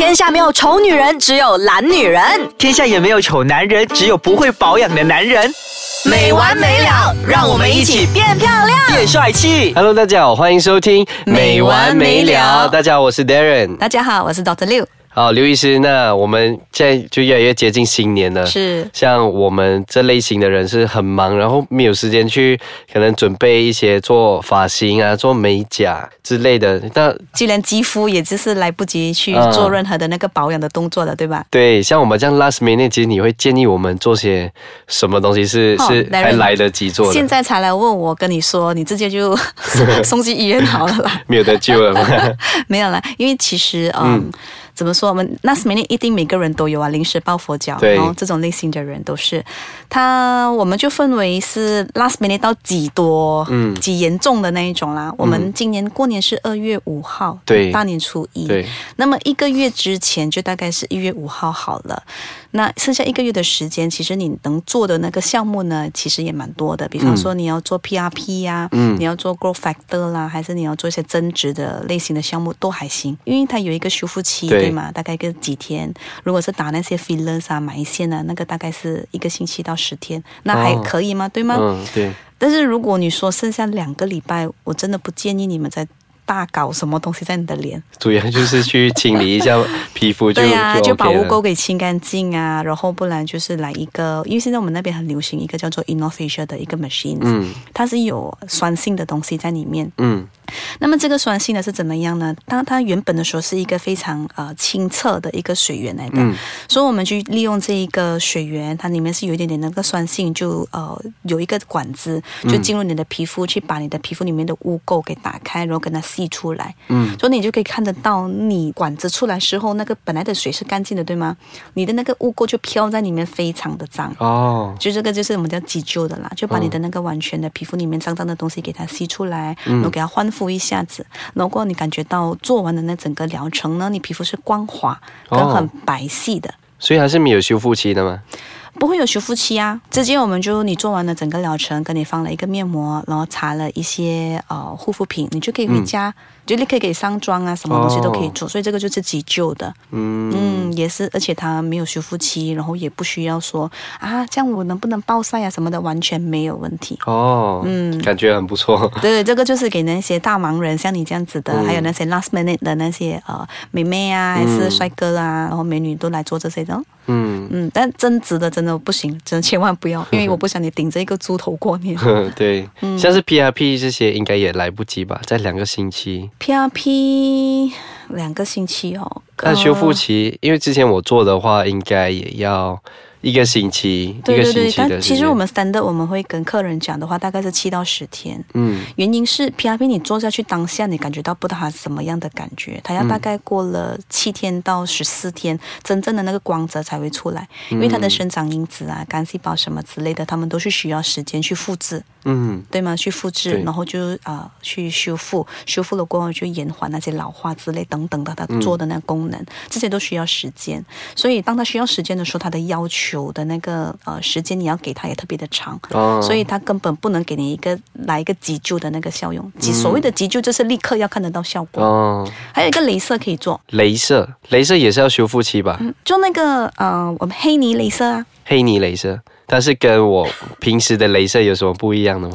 天下没有丑女人，只有懒女人。天下也没有丑男人，只有不会保养的男人。没完没了，让我们一起变漂亮。变帅气。Hello，大家好，欢迎收听没完没了大家好，我是 Darren。大家好，我是 Doctor 六。好，刘医师，那我们现在就越来越接近新年了。是像我们这类型的人是很忙，然后没有时间去可能准备一些做发型啊、做美甲之类的。那就连肌肤也就是来不及去嗯做任何的那个保养的动作了，对吧？对，像我们这样 last minute，其实你会建议我们做些什么东西是、哦是还来得及做的？现在才来问我，跟你说，你直接就送去医院好了啦。没有得救了吗？没有啦，因为其实嗯。怎么说？我们 last minute 一定每个人都有啊，临时抱佛脚，然后这种类型的人都是。他我们就分为是 last minute 到几多，嗯几严重的那一种啦。我们今年过年是二月五号，对大年初一，对，那么一个月之前就大概是一月五号好了，那剩下一个月的时间，其实你能做的那个项目呢，其实也蛮多的。比方说你要做 PRP 呀、嗯你要做 growth factor 啦，还是你要做一些增值的类型的项目都还行，因为它有一个修复期，对对吗？大概个几天。如果是打那些 fillers 啊、埋线啊，那个大概是一个星期到十天，那还哦可以吗？对吗？嗯，对，但是如果你说剩下两个礼拜，我真的不建议你们再大搞什么东西在你的脸。主要就是去清理一下皮肤就 对呀、就把污垢给清干净啊，然后不然就是来一个，因为现在我们那边很流行一个叫做 Innofacial 的一个 machine，、嗯它是有酸性的东西在里面。嗯那么这个酸性呢是怎么样呢？当它原本的时候是一个非常呃清澈的一个水源来的，嗯所以我们去利用这一个水源，它里面是有一点点那个酸性，就呃有一个管子就进入你的皮肤，去把你的皮肤里面的污垢给打开，然后跟它吸出来。嗯，所以你就可以看得到，你管子出来时候，那个本来的水是干净的，对吗？你的那个污垢就飘在里面，非常的脏。哦，就这个就是我们叫急救的啦，就把你的那个完全的皮肤里面脏脏的东西给它吸出来，然后给它焕肤一下子。然后过后你感觉到做完的那整个疗程呢，你皮肤是光滑跟哦很白皙的。所以还是没有修复期的吗？不会有修复期啊，直接我们就你做完了整个疗程，给你放了一个面膜，然后擦了一些呃护肤品，你就可以回家，就立刻可以上妆啊，什么东西都可以做，所以这个就是急救的，嗯嗯，也是，而且它没有修复期，然后也不需要说啊，这样我能不能暴晒啊什么的，完全没有问题。哦，嗯，感觉很不错。对，这个就是给那些大忙人，像你这样子的，嗯还有那些 last minute 的那些呃美眉啊，还是帅哥啊，然后美女都来做这些的。嗯，嗯，但增值的真的不行，真的千万不要，因为我不想你顶着一个猪头过年。对，嗯像是 PRP 这些应该也来不及吧，在两个星期。PRP 两个星期哦，但修复呃期，因为之前我做的话，应该也要一个星期，对对对，但其实我们 standard 我们会跟客人讲的话，大概是七到十天。嗯原因是 PRP 你做下去当下，你感觉到不到它什么样的感觉，它要大概过了七天到十四天，真正的那个光泽才会出来，因为它的生长因子啊、干细胞什么之类的，它们都是需要时间去复制。嗯对吗？去复制，然后就啊、呃去修复，修复了过后就延缓那些老化之类等等的，它嗯做的那功能，这些都需要时间。所以当它需要时间的时候，它的要求的那个呃时间你要给它也特别的长。哦，所以它根本不能给你一个来一个急救的那个效用。嗯急所谓的急救就是立刻要看得到效果。哦，还有一个镭射可以做，镭射，镭射也是要修复期吧？嗯就那个呃我们黑泥镭射啊，黑泥镭射，但是跟我平时的镭射有什么不一样的吗？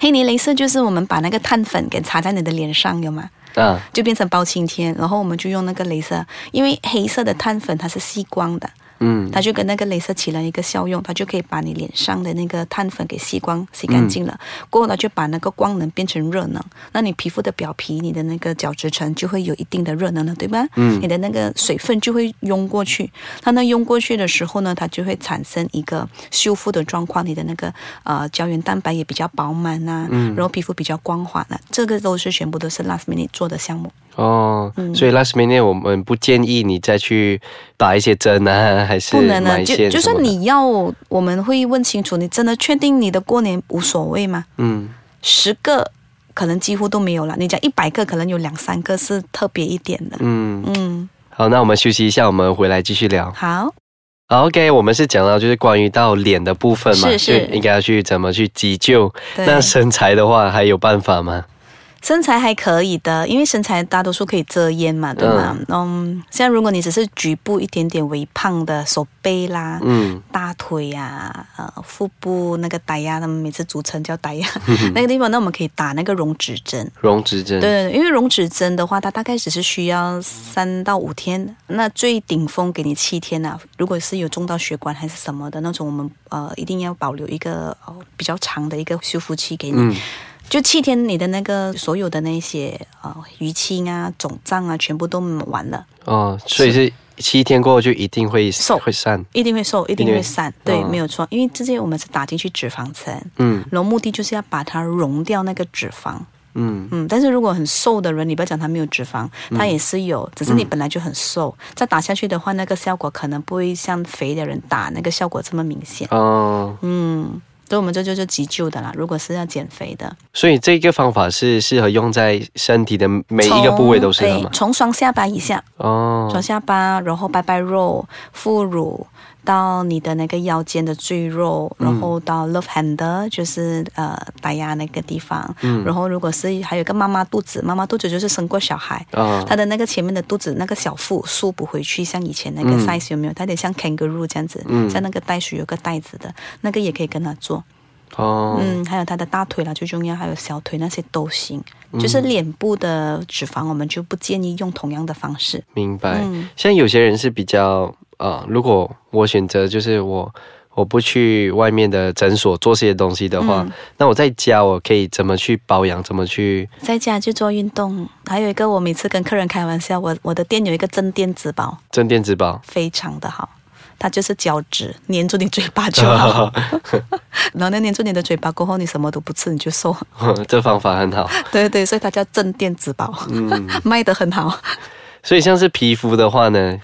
黑泥镭射就是我们把那个碳粉给擦在你的脸上，有吗？啊，就变成包青天，然后我们就用那个镭射，因为黑色的碳粉它是吸光的，嗯。它就跟那个镭射起了一个效用，它就可以把你脸上的那个碳粉给吸光、吸干净了。过后呢，就把那个光能变成热能，那你皮肤的表皮、你的那个角质层就会有一定的热能了，对吧？嗯。你的那个水分就会涌过去，它那涌过去的时候呢，它就会产生一个修复的状况，你的那个呃胶原蛋白也比较饱满呐、然后皮肤比较光滑了，这个都是全部都是 last minute 做的项目。哦，嗯。所以 last minute 我们不建议你再去打一些针啊，还是不能的，就就算你要，我们会问清楚，你真的确定你的过年无所谓吗？嗯十个可能几乎都没有了，你讲一百个，可能有两三个是特别一点的。嗯，嗯，好，那我们休息一下，我们回来继续聊。好，好 OK，我们是讲到就是关于到脸的部分嘛，是是应该要去怎么去急救。对那身材的话还有办法吗？身材还可以的，因为身材大多数可以遮掩嘛，对吗？嗯，像如果你只是局部一点点微胖的手背啦，嗯大腿呀、呃，腹部那个呆呀，他们每次组成叫呆呀，那个地方，那我们可以打那个溶脂针。溶脂针，对因为溶脂针的话，它大概只是需要三到五天，那最顶峰给你七天啊。如果是有中到血管还是什么的那种，我们呃一定要保留一个呃比较长的一个修复期给你。嗯就七天，你的那个所有的那些呃淤青啊、肿胀啊，全部都完了，哦，所以是七天过后就一定会瘦。会散，一定会瘦，一定会散。对，哦没有错，因为这些我们是打进去脂肪层，嗯。然后目的就是要把它溶掉那个脂肪。嗯。嗯，但是如果很瘦的人，你不要讲他没有脂肪，他也是有，只是你本来就很瘦，再打下去的话，那个效果可能不会像肥的人打那个效果这么明显。哦，嗯，所以我们这就是急救的啦。如果是要减肥的，所以这个方法是适合用在身体的每一个部位都适合从哎吗？从双下巴以下，哦双下巴，然后拜拜肉、副乳。到你的那个腰间的赘肉，然后到 love handle 就是呃打压那个地方，嗯然后如果是还有一个妈妈肚子，妈妈肚子就是生过小孩，哦它的那个前面的肚子那个小腹缩不回去，像以前那个嗯 size 有没有？它有点像 kangaroo 这样子，嗯像那个袋鼠有个袋子的那个也可以跟他做。哦嗯，还有他的大腿啦，最重要，还有小腿那些都行。就是脸部的脂肪，我们就不建议用同样的方式。明白。嗯像有些人是比较呃，如果我选择就是我我不去外面的诊所做这些东西的话，嗯那我在家我可以怎么去保养，怎么去在家去做运动，还有一个我每次跟客人开玩笑，我我的店有一个镇店之宝，镇店之宝？非常的好，它就是胶质，粘住你嘴巴就好。然后呢，粘住你的嘴巴过后，你什么都不吃，你就瘦。这方法很好。对对，所以它叫镇店之宝，嗯，卖得很好。所以像是皮肤的话呢，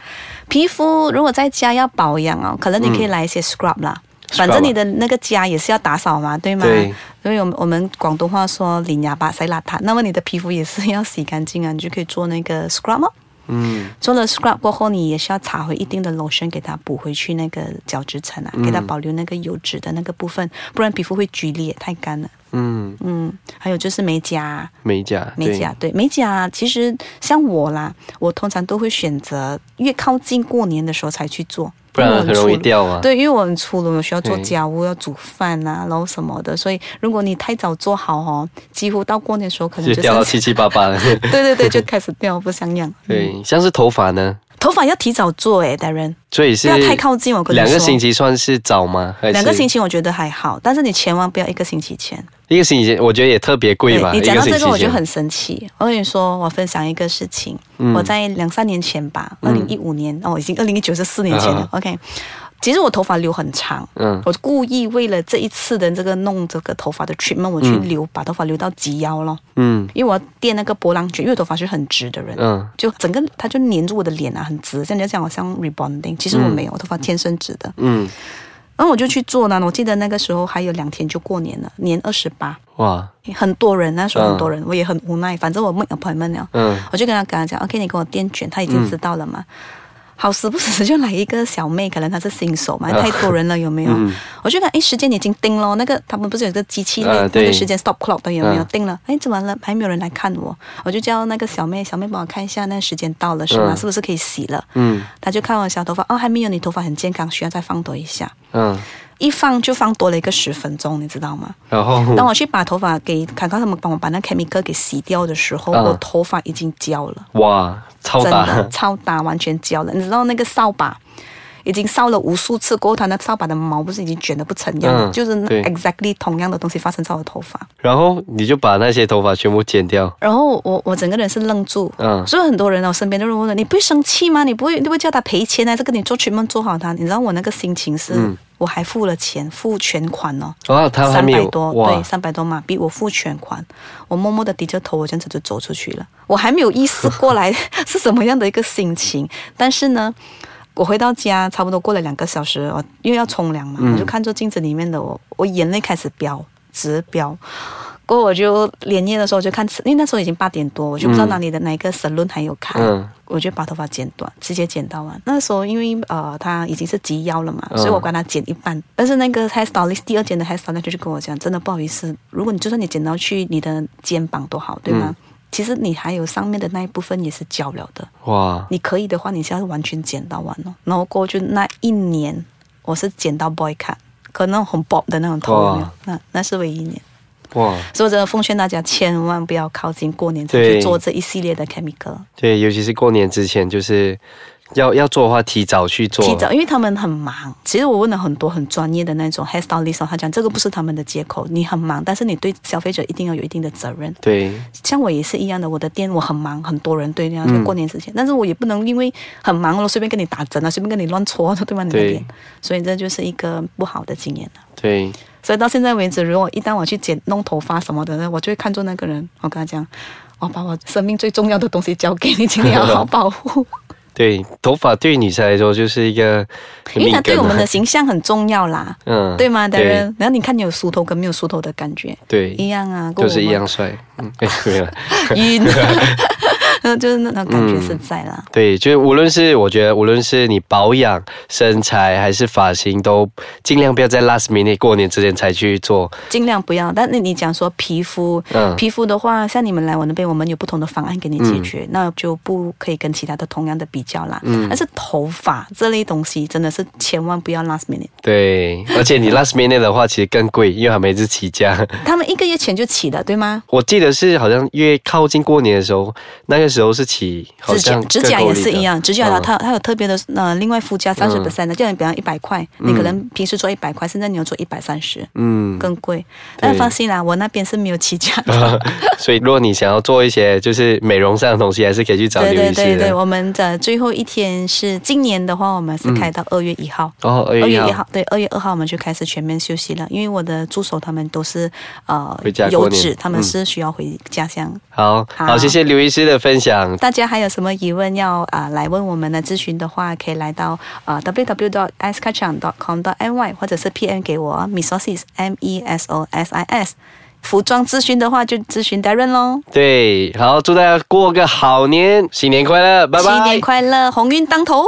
皮肤如果在家要保养哦，可能你可以来一些 scrub 啦。反正你的那个家也是要打扫嘛，对吗？对。所以我们我们广东话说“领牙巴塞邋遢”，那么你的皮肤也是要洗干净啊，你就可以做那个 scrub 哦。嗯做了 scrub 过后，你也是要擦回一定的 lotion 给它补回去那个角质层啊，给它保留那个油脂的那个部分，不然皮肤会皲裂，太干了。嗯，嗯，还有就是美甲，美甲，美甲对美甲，其实像我啦，我通常都会选择越靠近过年的时候才去做，不然很容易掉啊。对，因为我很粗鲁，有需要做家务，要煮饭啊，然后什么的，所以如果你太早做好哦，几乎到过年的时候可能就就掉到七七八八了。对对对，就开始掉，不像样。嗯，对，像是头发呢，头发要提早做诶，达人，所以是不要太靠近。我跟你说，两个星期算是早吗？两个星期我觉得还好，但是你千万不要一个星期前。一个星期，我觉得也特别贵吧。你讲到这个，我就很生气。我跟你说，我分享一个事情，嗯我在两三年前吧，二零一五年，哦，已经二零一九是四年前了。啊 OK，其实我头发留很长，嗯我故意为了这一次的这个弄这个头发的 treatment，我去留、把头发留到及腰咯，嗯因为我要垫那个波浪卷，因为我头发是很直的人。嗯就整个它就粘住我的脸啊，很直，像人家讲我像 rebonding，其实我没有，我头发天生直的。嗯，然后我就去做呢，我记得那个时候还有两天就过年了，年二十八，哇，很多人，那时候很多人，我也很无奈，反正我 make appointment 了，嗯我就跟他跟他讲，OK，你给我垫卷，他已经知道了嘛。好死不死就来一个小妹，可能她是新手嘛，太多人了有没有？嗯我就看，哎，时间已经定了，那个他们不是有个机器那个时间 stop clock 的有没有嗯定了？哎，怎么了？还没有人来看我，我就叫那个小妹，小妹帮我看一下，那个时间到了是吗？嗯是不是可以洗了？嗯他就看我小头发，哦，还没有，你头发很健康，需要再放多一下。嗯，一放就放多了一个十分钟，你知道吗？然后？当我去把头发给看看他们帮我把那 chemical 给洗掉的时候，嗯。我头发已经焦了，哇，超真的大，超大，完全焦了。你知道那个扫把已经烧了无数次过后，它那扫把的毛不是已经卷得不成样了？嗯就是那对 exactly 同样的东西发生在我的头发。然后你就把那些头发全部剪掉，然后我我整个人是愣住，嗯所以很多人呢，我身边的人问我，你不会生气吗？你不会你不会叫他赔钱啊？这个你做全梦做好它，你知道我那个心情是，嗯我还付了钱，付全款哦。哦，他三百多，哇对，，三百多马币，我付全款，我默默的低着头，我这样子就走出去了。我还没有意识过来 是什么样的一个心情，但是呢，我回到家差不多过了两个小时，我因为要冲凉嘛，嗯我就看着镜子里面的我，我眼泪开始飙，直飙。过后我就连夜的时候我就看，因为那时候已经八点多，我就不知道哪里的哪一个 salon 还有开，嗯我就把头发剪短，直接剪到完。那时候因为呃他已经是及腰了嘛，嗯所以我管他剪一半。但是那个 hair stylist 第二间的 hair stylist 就跟我讲，真的不好意思，如果你就算你剪到去你的肩膀多好，对吗？嗯其实你还有上面的那一部分也是交了的，哇，你可以的话，你是要完全剪到完了。然后过去那一年，我是剪到 boy cut，可能很 bob 的那种头有没有？那那是唯一一年。哇，所以我真的奉劝大家，千万不要靠近过年才对去做这一系列的 chemical。对，尤其是过年之前，就是要要做的话，提早去做。提早，因为他们很忙。其实我问了很多很专业的那种 hair stylist，他讲这个不是他们的借口，你很忙，但是你对消费者一定要有一定的责任。对，像我也是一样的，我的店我很忙，很多人对那样，嗯过年之前，但是我也不能因为很忙了，随便跟你打针啊，随便跟你乱戳，对吧？你的对脸，所以这就是一个不好的经验了。对，所以到现在为止，如果一旦我去剪弄头发什么的，我就会看中那个人，我跟他讲，我把我生命最重要的东西交给你，请你好好保护，对，头发对于女生来说就是一个因为它对我们的形象很重要啦，嗯对吗？当对然，然后你看你有梳头跟没有梳头的感觉对，一样啊，就是一样帅。嗯，哎，没有了。晕，嗯，就是那种感觉是在啦。对，就是无论是我觉得，无论是你保养身材还是发型，都尽量不要在 last minute 过年之前才去做。尽量不要。但那你讲说皮肤，嗯皮肤的话，像你们来我那边，我们有不同的方案给你解决，那就不可以跟其他的同样的比较啦。嗯但是头发这类东西，真的是千万不要 last minute。对，而且你 last minute 的话，其实更贵，因为他们一直起价。他们一个月前就起了，对吗？我记得是好像越靠近过年的时候，那个时候是起，好指甲像指甲也是一样，指甲它嗯。它它有特别的呃，另外附加三十 percent 的，叫你比方一百块，你可能平时做一百块，现在你要做一百三十，嗯，更贵。但放心啦，我那边是没有起价的。所以如果你想要做一些就是美容上的东西，还是可以去找对刘医师。对对对，的。我们的最后一天是今年的话，我们是开到二月一号。哦，二二月一号，对，二月二号我们就开始全面休息了，因为我的助手他们都是呃回家过年。有职，他们嗯。是需要回家乡。好好好，谢谢刘医师的分享。大家还有什么疑问要啊、来问我们的咨询的话，可以来到啊 www dot i c e k a c h a n dot com dot ny 或者是 PM 给我 mesosis m e s o s i s。服装咨询的话就咨询 Darren 喽。对，好，祝大家过个好年，新年快乐，拜拜。新年快乐，鸿运当头。